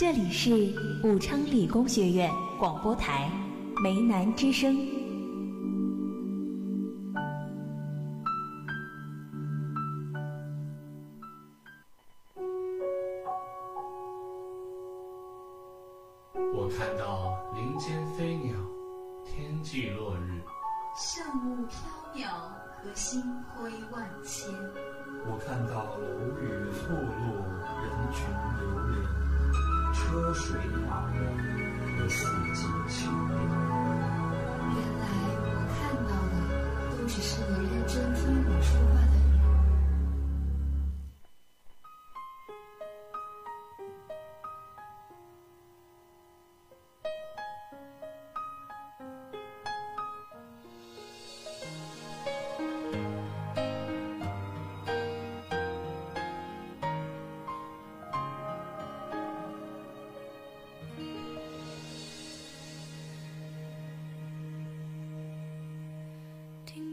这里是武昌理工学院广播台梅南之声。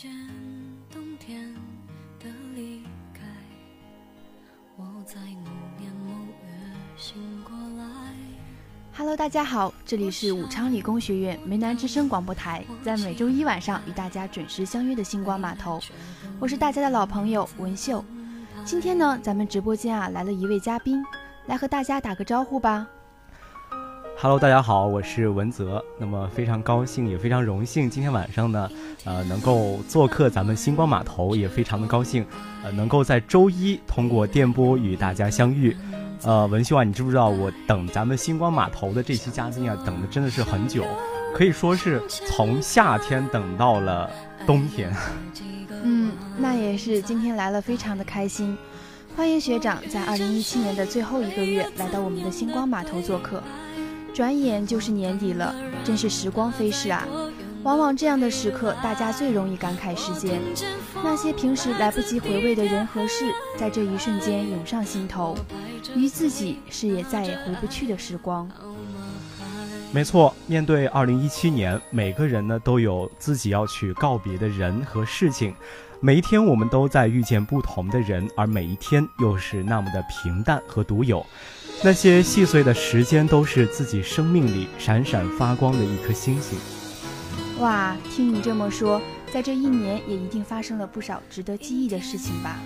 见冬天的离开，我在某年某月醒过来。Hello，大家好，这里是武昌理工学院梅南之声广播台，在每周一晚上与大家准时相约的星光码头，我是大家的老朋友文秀。今天呢，咱们直播间啊来了一位嘉宾，来和大家打个招呼吧。Hello，大家好，我是文泽。那么非常高兴，也非常荣幸，今天晚上呢，呃，能够做客咱们星光码头，也非常的高兴，呃，能够在周一通过电波与大家相遇。呃，文秀啊，你知不知道我等咱们星光码头的这期嘉宾啊，等的真的是很久，可以说是从夏天等到了冬天。嗯，那也是今天来了，非常的开心。欢迎学长在二零一七年的最后一个月来到我们的星光码头做客。转眼就是年底了，真是时光飞逝啊！往往这样的时刻，大家最容易感慨时间。那些平时来不及回味的人和事，在这一瞬间涌上心头，于自己是也再也回不去的时光。没错，面对二零一七年，每个人呢都有自己要去告别的人和事情。每一天，我们都在遇见不同的人，而每一天又是那么的平淡和独有。那些细碎的时间，都是自己生命里闪闪发光的一颗星星。哇，听你这么说，在这一年也一定发生了不少值得记忆的事情吧？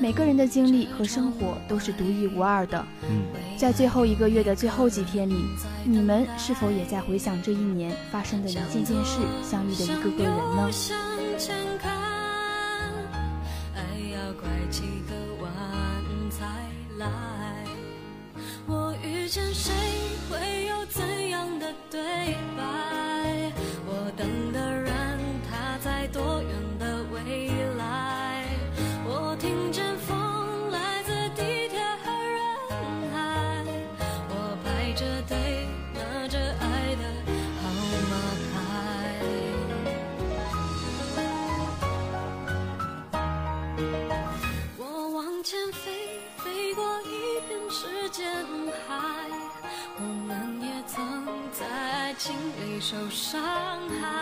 每个人的经历和生活都是独一无二的。嗯，在最后一个月的最后几天里，你们是否也在回想这一年发生的一件件事，相遇的一个个人呢？见谁会有怎样的对？伤害。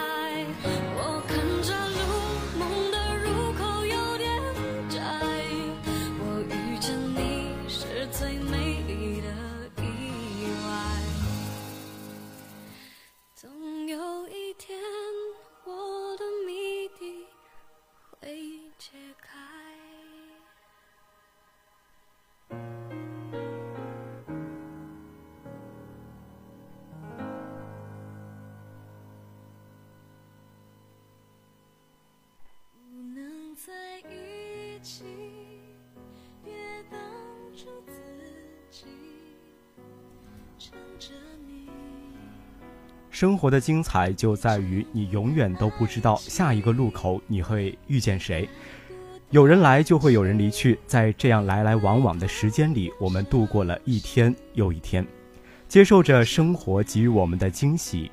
生活的精彩就在于你永远都不知道下一个路口你会遇见谁。有人来，就会有人离去，在这样来来往往的时间里，我们度过了一天又一天，接受着生活给予我们的惊喜。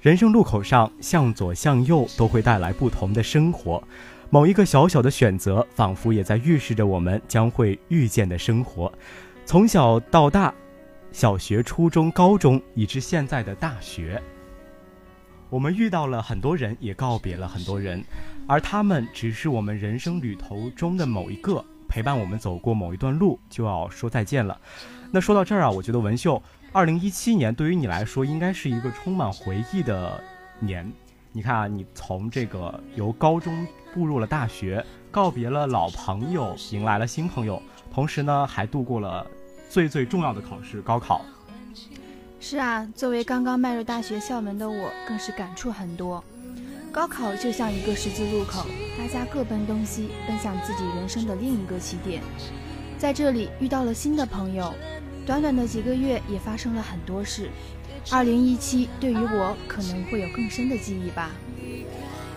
人生路口上，向左向右都会带来不同的生活。某一个小小的选择，仿佛也在预示着我们将会遇见的生活。从小到大，小学、初中、高中，以至现在的大学，我们遇到了很多人，也告别了很多人，而他们只是我们人生旅途中的某一个。陪伴我们走过某一段路，就要说再见了。那说到这儿啊，我觉得文秀，二零一七年对于你来说应该是一个充满回忆的年。你看啊，你从这个由高中步入了大学，告别了老朋友，迎来了新朋友，同时呢，还度过了最最重要的考试——高考。是啊，作为刚刚迈入大学校门的我，更是感触很多。高考就像一个十字路口，大家各奔东西，奔向自己人生的另一个起点。在这里遇到了新的朋友，短短的几个月也发生了很多事。二零一七对于我可能会有更深的记忆吧。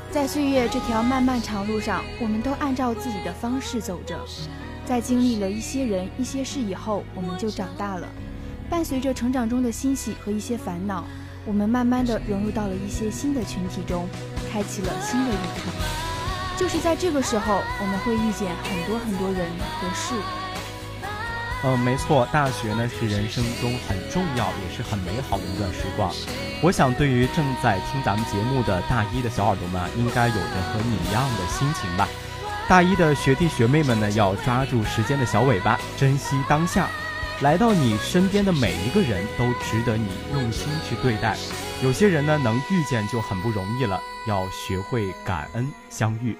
在岁月这条漫漫长路上，我们都按照自己的方式走着。在经历了一些人、一些事以后，我们就长大了。伴随着成长中的欣喜和一些烦恼，我们慢慢的融入到了一些新的群体中，开启了新的旅程。就是在这个时候，我们会遇见很多很多人和事。嗯，没错，大学呢是人生中很重要也是很美好的一段时光。我想，对于正在听咱们节目的大一的小耳朵们，应该有着和你一样的心情吧。大一的学弟学妹们呢，要抓住时间的小尾巴，珍惜当下。来到你身边的每一个人都值得你用心去对待，有些人呢能遇见就很不容易了，要学会感恩相遇。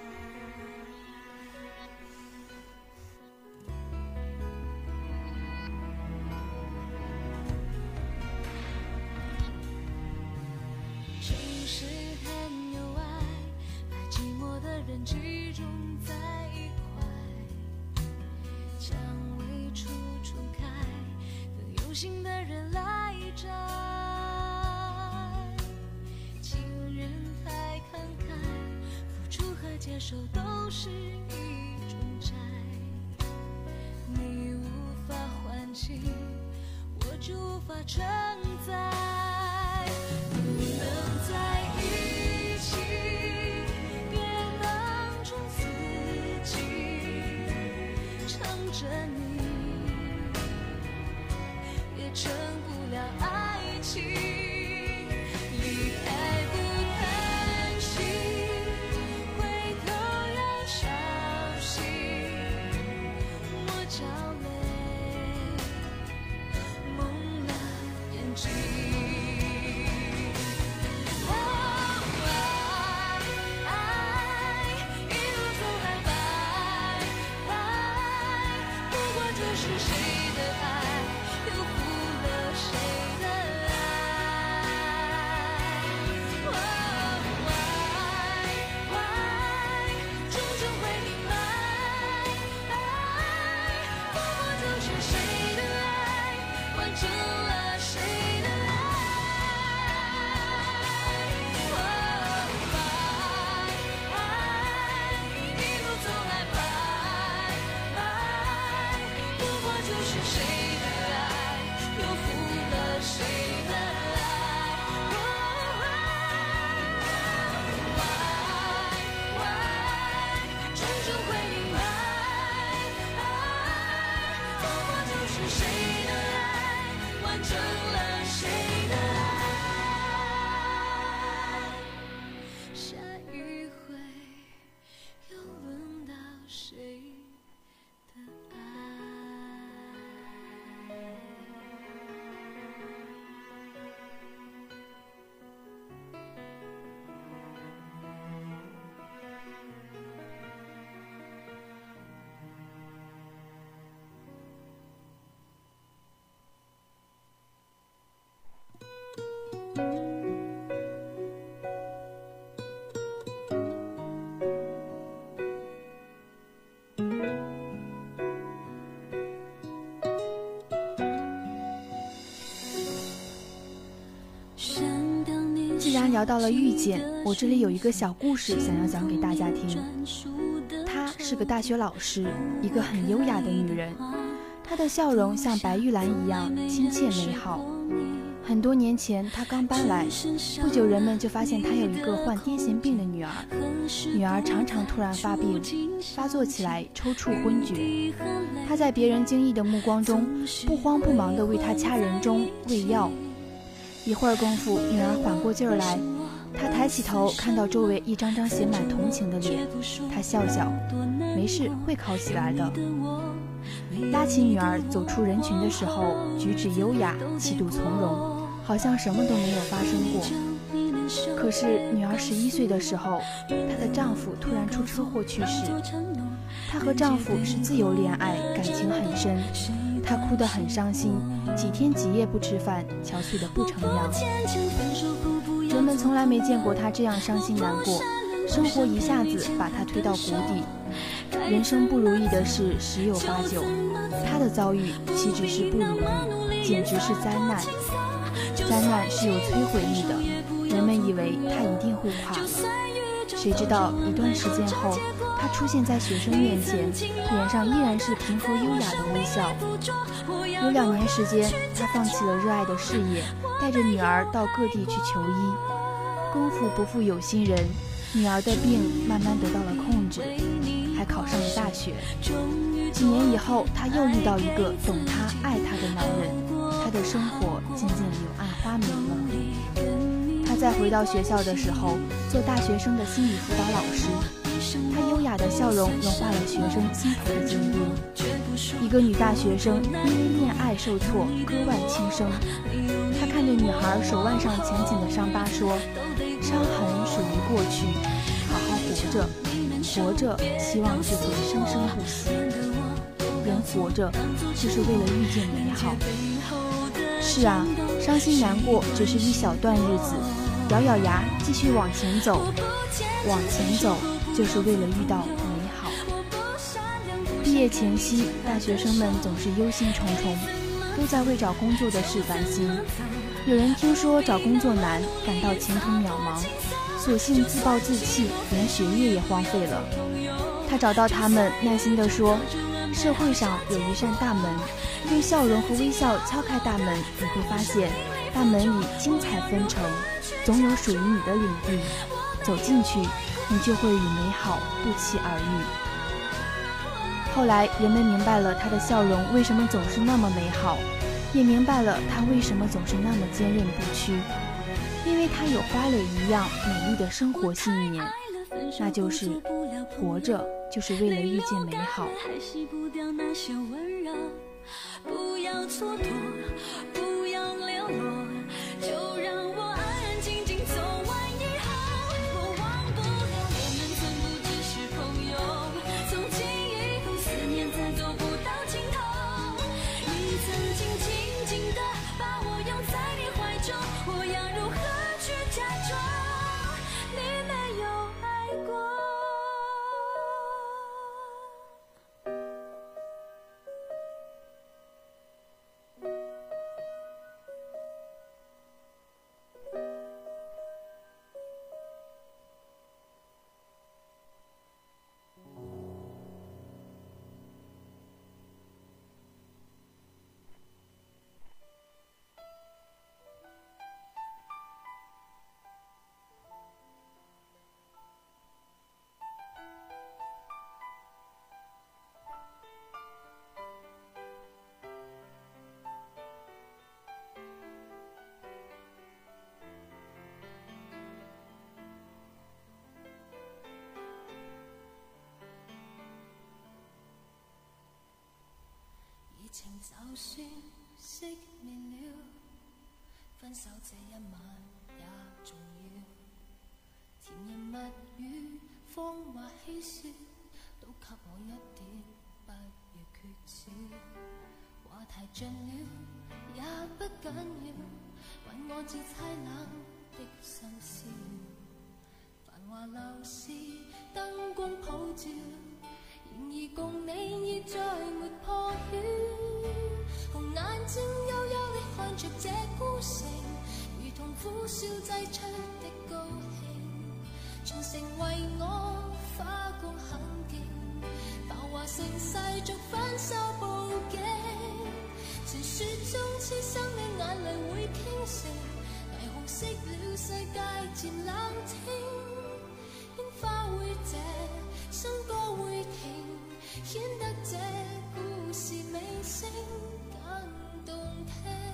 既聊到了遇见，我这里有一个小故事想要讲给大家听。她是个大学老师，一个很优雅的女人。她的笑容像白玉兰一样亲切美好。很多年前，她刚搬来，不久人们就发现她有一个患癫痫病的女儿。女儿常常突然发病，发作起来抽搐昏厥。她在别人惊异的目光中，不慌不忙地为她掐人中喂药。一会儿功夫，女儿缓过劲儿来，她抬起头，看到周围一张张写满同情的脸，她笑笑，没事，会考起来的。拉起女儿走出人群的时候，举止优雅，气度从容，好像什么都没有发生过。可是女儿十一岁的时候，她的丈夫突然出车祸去世。她和丈夫是自由恋爱，感情很深。她哭得很伤心，几天几夜不吃饭，憔悴得不成样。人们从来没见过他这样伤心难过，生活一下子把他推到谷底。人生不如意的事十有八九，他的遭遇岂止是不如意，简直是灾难。灾难是有摧毁力的，人们以为他一定会垮，谁知道一段时间后，她出现在学生面前，脸上依然是平和优雅的微笑。有两年时间，她放弃了热爱的事业，带着女儿到各地去求医。功夫不负有心人，女儿的病慢慢得到了控制。还考上了大学。几年以后，她又遇到一个懂她、爱她的男人，她的生活渐渐柳暗花明了。她再回到学校的时候，做大学生的心理辅导老师，她优雅的笑容融化了学生心头的坚冰。一个女大学生因为恋爱受挫，割腕轻生。她看着女孩手腕上浅浅的伤疤，说：“伤痕属于过去，好好活着。”活着，希望就会生生不息。人活着，就是为了遇见美好。是啊，伤心难过只是一小段日子，咬咬牙继续往前走。往前走，就是为了遇到美好。毕业前夕，大学生们总是忧心忡忡，都在为找工作的事烦心。有人听说找工作难，感到前途渺茫。索性自暴自弃，连学业也荒废了。他找到他们，耐心地说：“社会上有一扇大门，用笑容和微笑敲开大门，你会发现，大门里精彩纷呈，总有属于你的领地。走进去，你就会与美好不期而遇。”后来，人们明白了他的笑容为什么总是那么美好，也明白了他为什么总是那么坚韧不屈。因为他有花蕾一样美丽的生活信念，那就是活着就是为了遇见美好。不要蹉跎，不就算熄灭了，分手这一晚也重要。甜言蜜语、谎话嬉笑，都给我一点，不要缺少。话题尽了也不紧要，问我至凄冷的深宵。繁华流市，灯光普照。然而共你已再没破晓，红眼睛幽幽的看着这孤城，如同苦笑挤出的高兴，全城为我花光很劲，繁华盛世逐反手布景，传说中痴心的眼泪会倾城，霓虹熄了世界渐冷清，烟花会谢，歌会停。显得这故事尾声更动听。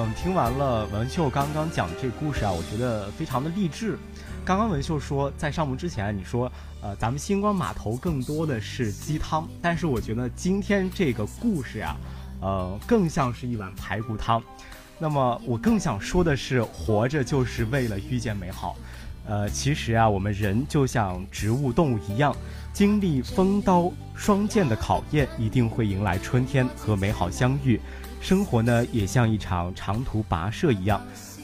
嗯，听完了文秀刚刚讲的这个故事啊，我觉得非常的励志。刚刚文秀说，在上幕之前，你说，呃，咱们星光码头更多的是鸡汤，但是我觉得今天这个故事呀，呃，更像是一碗排骨汤。那么我更想说的是，活着就是为了遇见美好。呃，其实啊，我们人就像植物、动物一样，经历风刀霜剑的考验，一定会迎来春天和美好相遇。生活呢，也像一场长途跋涉一样，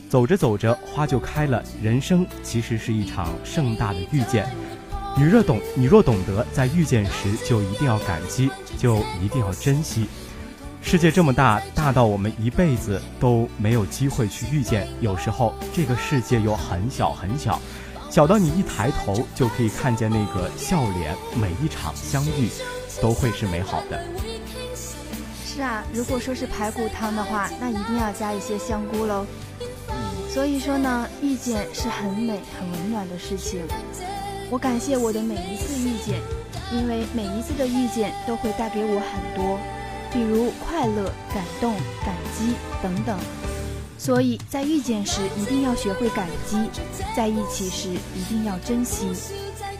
走着走着花就开了。人生其实是一场盛大的遇见，你若懂，你若懂得在遇见时就一定要感激，就一定要珍惜。世界这么大，大到我们一辈子都没有机会去遇见。有时候这个世界又很小很小，小到你一抬头就可以看见那个笑脸。每一场相遇，都会是美好的。是啊，如果说是排骨汤的话，那一定要加一些香菇喽。所以说呢，遇见是很美、很温暖的事情。我感谢我的每一次遇见，因为每一次的遇见都会带给我很多，比如快乐、感动、感激等等。所以在遇见时一定要学会感激，在一起时一定要珍惜，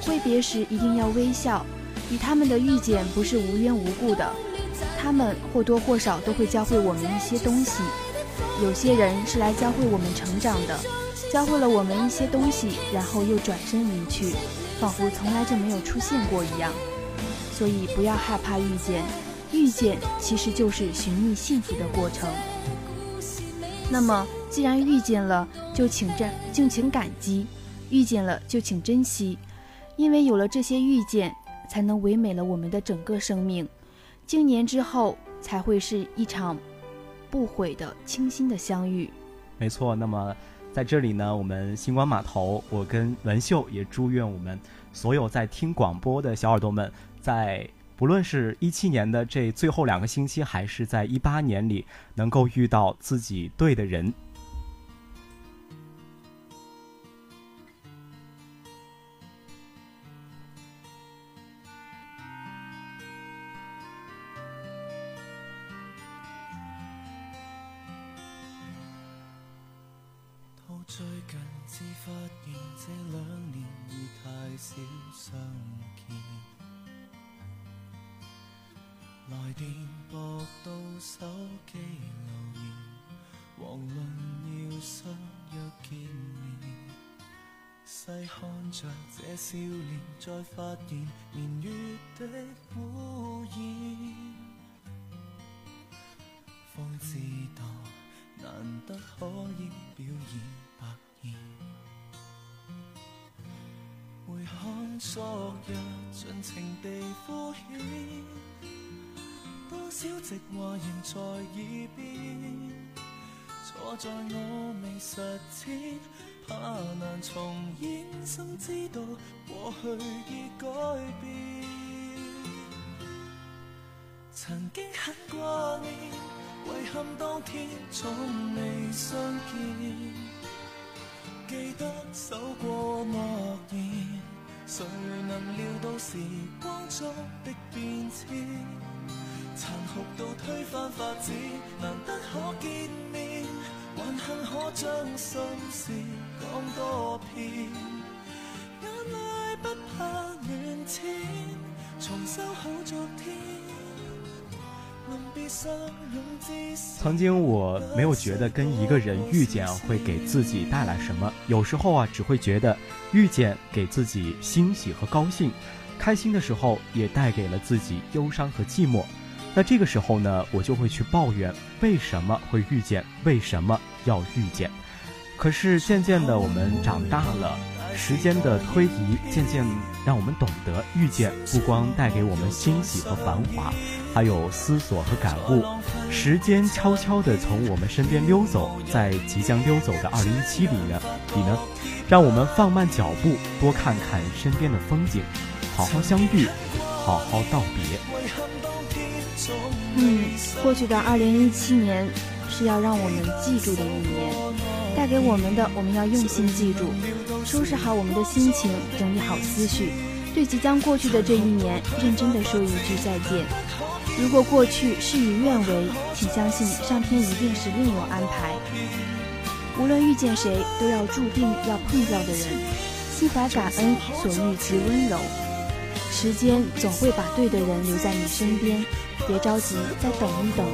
挥别时一定要微笑。与他们的遇见不是无缘无故的。他们或多或少都会教会我们一些东西，有些人是来教会我们成长的，教会了我们一些东西，然后又转身离去，仿佛从来就没有出现过一样。所以不要害怕遇见，遇见其实就是寻觅幸福的过程。那么既然遇见了，就请珍，敬请感激；遇见了就请珍惜，因为有了这些遇见，才能唯美了我们的整个生命。经年之后，才会是一场不悔的清新的相遇。没错，那么在这里呢，我们星光码头，我跟文秀也祝愿我们所有在听广播的小耳朵们，在不论是一七年的这最后两个星期，还是在一八年里，能够遇到自己对的人。最近才发现这两年已太少相见，来电薄到手机留言，遑论要相约见面。细看着这笑脸，再发现年月的敷衍，方知道难得可以表演。昨日尽情地敷衍，多少直话仍在耳边，错在我未实践。怕难重演，心知道过去已改变。曾经很挂念，遗憾当天从未相见。记得守过诺言，谁能料到时光中的变迁，残酷到推翻法子，难得可见面，还幸可将心事讲。多遍，眼泪，不怕乱溅重修好昨天。曾经我没有觉得跟一个人遇见会给自己带来什么，有时候啊只会觉得遇见给自己欣喜和高兴，开心的时候也带给了自己忧伤和寂寞。那这个时候呢，我就会去抱怨为什么会遇见，为什么要遇见。可是渐渐的，我们长大了，时间的推移渐渐让我们懂得，遇见不光带给我们欣喜和繁华，还有思索和感悟。时间悄悄地从我们身边溜走，在即将溜走的二零一七里呢，里呢，让我们放慢脚步，多看看身边的风景，好好相遇，好好道别。嗯，过去的二零一七年是要让我们记住的一年。带给我们的，我们要用心记住，收拾好我们的心情，整理好思绪，对即将过去的这一年，认真的说一句再见。如果过去事与愿违，请相信上天一定是另有安排。无论遇见谁，都要注定要碰到的人，心怀感恩，所遇即温柔。时间总会把对的人留在你身边，别着急，再等一等。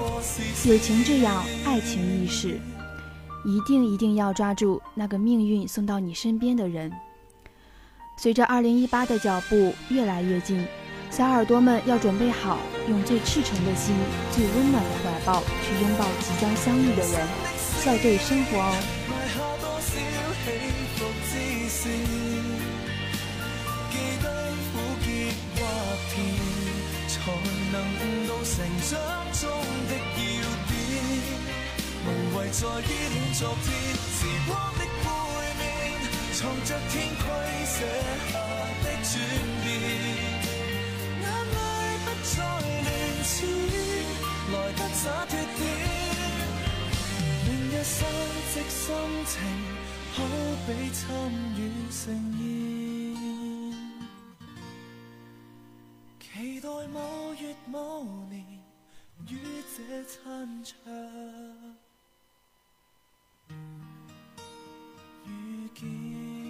友情这样，爱情亦是，一定一定要抓住那个命运送到你身边的人。随着二零一八的脚步越来越近，小耳朵们要准备好，用最赤诚的心，最温暖的怀抱，去拥抱即将相遇的人。笑对生活，埋下多少起伏之线？记低苦涩一片，才能悟到成长中的要点。无谓在依恋昨天时光的背面，藏着天规写下的绝。散席心情，可比参与盛宴。期待某月某年，与这餐桌遇见。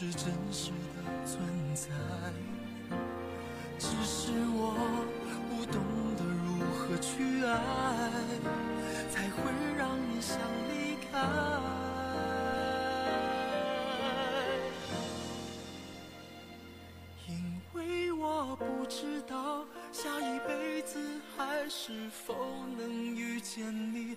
是真实的存在，只是我不懂得如何去爱，才会让你想离开。因为我不知道下一辈子还是否能遇见你，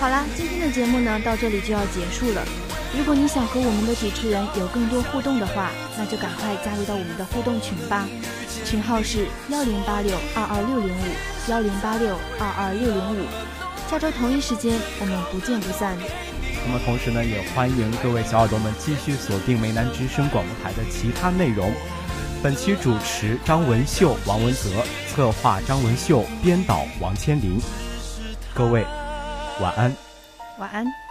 好啦，今天的节目呢到这里就要结束了。如果你想和我们的主持人有更多互动的话，那就赶快加入到我们的互动群吧。群号是幺零八六二二六零五幺零八六二二六零五。下周同一时间我们不见不散。那么同时呢，也欢迎各位小耳朵们继续锁定梅南之声广播台的其他内容。本期主持张文秀、王文泽，策划张文秀，编导王千林。各位晚安，晚安。